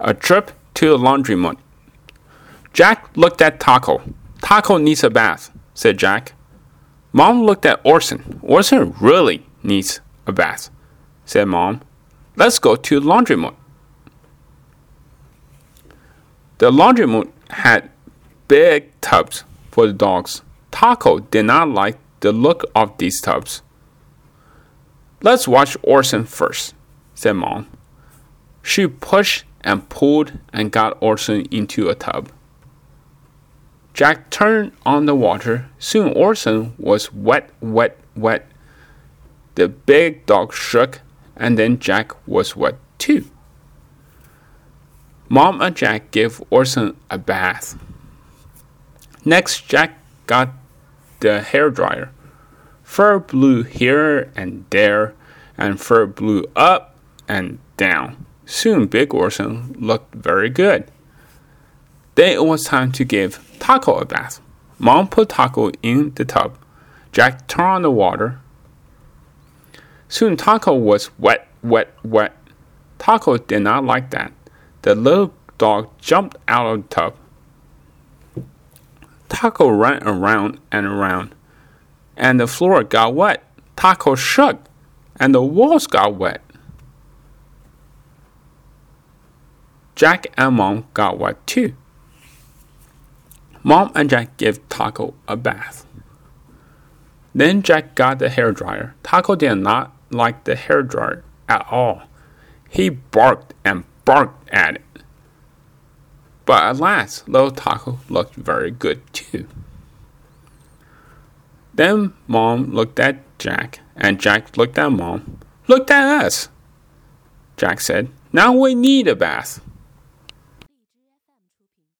A trip to the laundromat. Jack looked at Taco. Taco needs a bath, said Jack. Mom looked at Orson. Orson really needs a bath, said Mom. Let's go to the laundromat. The laundromat had big tubs for the dogs. Taco did not like the look of these tubs. Let's watch Orson first, said Mom. She pushed and pulled and got Orson into a tub. Jack turned on the water. Soon Orson was wet, wet, wet. The big dog shook, and then Jack was wet too. Mom and Jack gave Orson a bath. Next, Jack got the hair dryer. Fur blew here and there, and fur blew up and down. Soon Big Orson looked very good. Then it was time to give Taco a bath. Mom put Taco in the tub. Jack turned on the water. Soon Taco was wet, wet, wet. Taco did not like that. The little dog jumped out of the tub. Taco ran around and around, and the floor got wet. Taco shook, and the walls got wet. Jack and Mom got wet too. Mom and Jack gave Taco a bath. Then Jack got the hair dryer. Taco did not like the hair dryer at all. He barked and barked at it. But at last, little Taco looked very good too. Then Mom looked at Jack, and Jack looked at Mom. Looked at us! Jack said, Now we need a bath.